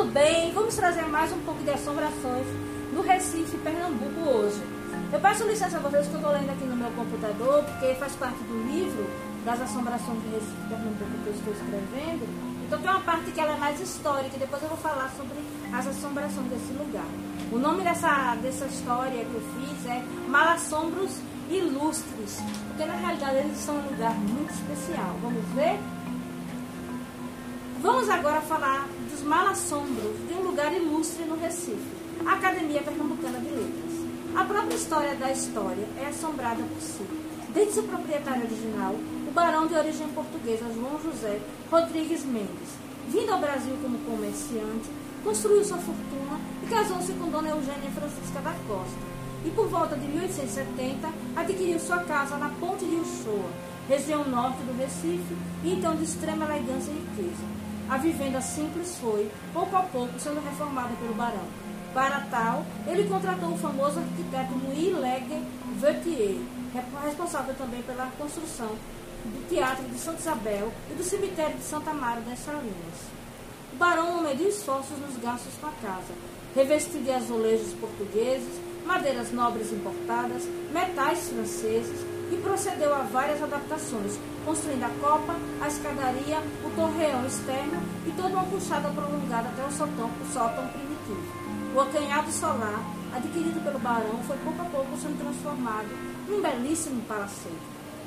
tudo bem? Vamos trazer mais um pouco de assombrações no Recife, Pernambuco hoje. Eu peço licença a vocês que eu estou lendo aqui no meu computador, porque faz parte do livro das assombrações do Recife, Pernambuco que eu estou escrevendo. Então tem uma parte que ela é mais histórica, depois eu vou falar sobre as assombrações desse lugar. O nome dessa, dessa história que eu fiz é Malassombros Ilustres, porque na realidade eles são um lugar muito especial. Vamos ver? Vamos agora falar dos malassombros de um lugar ilustre no Recife, a Academia Pernambucana de Letras. A própria história da história é assombrada por si. Desde seu proprietário original, o barão de origem portuguesa João José Rodrigues Mendes, vindo ao Brasil como comerciante, construiu sua fortuna e casou-se com Dona Eugênia Francisca da Costa. E por volta de 1870 adquiriu sua casa na Ponte de Uchoa, região norte do Recife, e então de extrema elegância e riqueza. A vivenda simples foi, pouco a pouco, sendo reformada pelo barão. Para tal, ele contratou o famoso arquiteto Louis Legue Vertier, responsável também pela construção do Teatro de Santa Isabel e do cemitério de Santa Maria das Salinas. O barão mediu esforços nos gastos com a casa, revestido de azulejos portugueses, madeiras nobres importadas, metais franceses, e procedeu a várias adaptações, construindo a copa, a escadaria, o torreão externo e toda uma puxada prolongada até o sótão, o sótão primitivo. O acanhado solar, adquirido pelo barão, foi pouco a pouco sendo transformado num belíssimo palacete.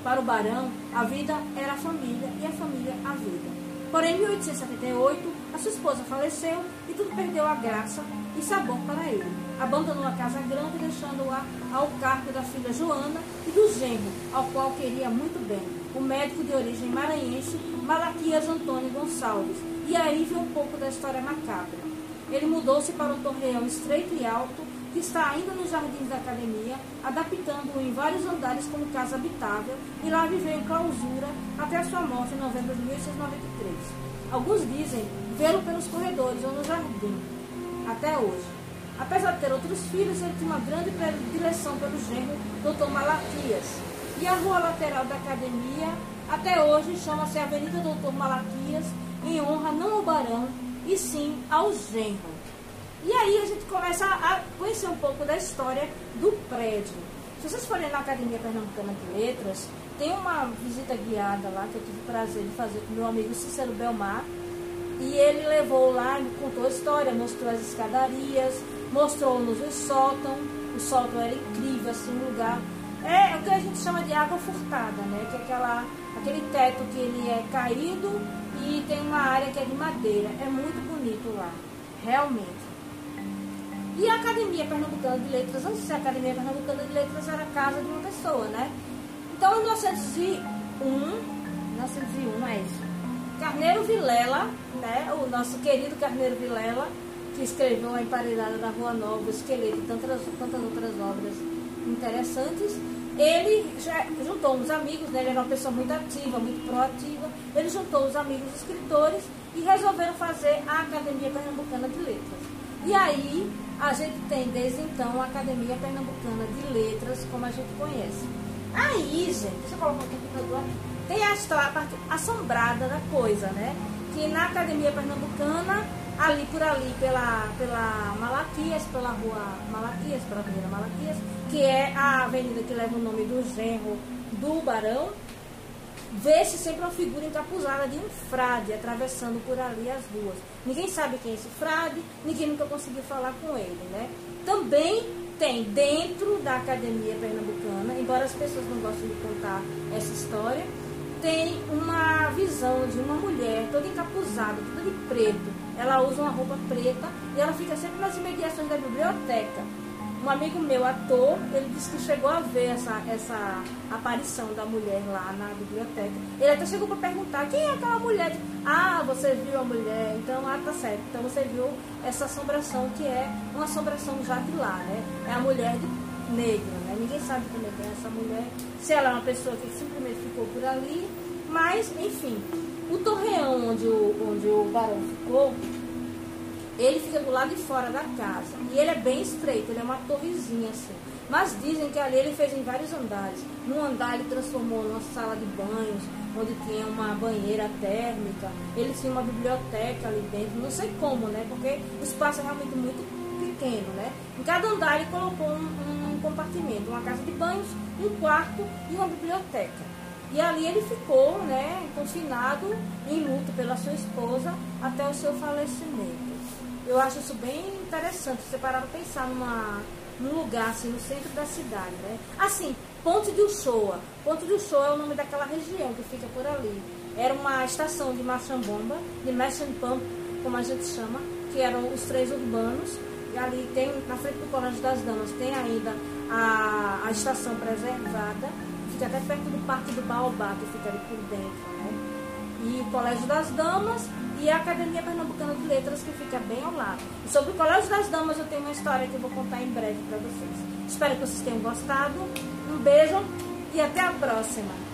Para o barão, a vida era a família e a família a vida. Porém, em 1878, a sua esposa faleceu e tudo perdeu a graça e sabor para ele. Abandonou a casa grande, deixando-a ao cargo da filha Joana e do genro, ao qual queria muito bem, o médico de origem maranhense Malaquias Antônio Gonçalves. E aí vem um pouco da história macabra. Ele mudou-se para um torreão estreito e alto, que está ainda nos jardins da academia, adaptando-o em vários andares como casa habitável, e lá viveu em clausura até a sua morte em novembro de 1893. Alguns dizem vê-lo pelos corredores ou no jardim, até hoje. Apesar de ter outros filhos, ele tinha uma grande predileção pelo genro Dr. Malaquias. E a rua lateral da academia, até hoje, chama-se Avenida Doutor Malaquias, em honra não ao barão, e sim ao genro. E aí a gente começa a conhecer um pouco da história do prédio. Se vocês forem na Academia Pernambucana de Letras, tem uma visita guiada lá que eu tive o prazer de fazer com meu amigo Cícero Belmar. E ele levou lá, contou a história, mostrou as escadarias, mostrou-nos o sótão. O sótão era incrível, assim, um lugar. É o que a gente chama de água furtada, né? Que é aquela, aquele teto que ele é caído e tem uma área que é de madeira. É muito bonito lá, realmente. E a Academia Pernambucana de Letras, antes de ser a Academia Pernambucana de Letras, era a casa de uma pessoa, né? Então, em 1901, 1901 é isso. Carneiro Vilela, né? O nosso querido Carneiro Vilela, que escreveu A Emparedada da Rua Nova, o Esqueleto e tantas, tantas outras obras interessantes. Ele já juntou uns amigos, né? ele era uma pessoa muito ativa, muito proativa. Ele juntou os amigos escritores e resolveram fazer a Academia Pernambucana de Letras. E aí a gente tem desde então a Academia Pernambucana de Letras, como a gente conhece. Aí, gente, deixa eu colocar aqui. Tem a, história, a parte assombrada da coisa, né? Que na Academia Pernambucana, ali por ali, pela, pela Malaquias, pela rua Malaquias, pela Avenida Malaquias, que é a avenida que leva o nome do genro do Barão, vê-se sempre uma figura encapuzada de um frade atravessando por ali as ruas. Ninguém sabe quem é esse frade, ninguém nunca conseguiu falar com ele, né? Também tem dentro da Academia Pernambucana, embora as pessoas não gostem de contar essa história, tem uma visão de uma mulher toda encapuzada, toda de preto. Ela usa uma roupa preta e ela fica sempre nas imediações da biblioteca. Um amigo meu, ator, ele disse que chegou a ver essa, essa aparição da mulher lá na biblioteca. Ele até chegou para perguntar quem é aquela mulher. Ah, você viu a mulher, então, ah, tá certo. Então você viu essa assombração que é uma assombração já de lá, né? É a mulher de negro, né? Ninguém sabe como é que é essa mulher. Se ela é uma pessoa que simplesmente ficou por ali. Mas, enfim, o torreão onde o, onde o barão ficou ele fica do lado de fora da casa. E ele é bem estreito, ele é uma torrezinha assim. Mas dizem que ali ele fez em vários andares. Num andar ele transformou numa sala de banhos, onde tinha uma banheira térmica. Ele tinha uma biblioteca ali dentro. Não sei como, né? Porque o espaço é realmente muito pequeno, né? Em cada andar ele colocou um, um compartimento, uma casa de banhos, um quarto e uma biblioteca. E ali ele ficou, né, confinado em luto pela sua esposa até o seu falecimento. Eu acho isso bem interessante, você parar para pensar numa, num lugar assim, no centro da cidade, né? Assim, Ponte de Uchoa. Ponte de Uchoa é o nome daquela região que fica por ali. Era uma estação de bomba, de Machine Pump, como a gente chama, que eram os três urbanos. E ali tem, na frente do Colégio das Damas, tem ainda a, a estação preservada fica até perto do Parque do Baobá, que fica ali por dentro, né? E o Colégio das Damas e a Academia Pernambucana de Letras, que fica bem ao lado. Sobre o Colégio das Damas, eu tenho uma história que eu vou contar em breve para vocês. Espero que vocês tenham gostado. Um beijo e até a próxima!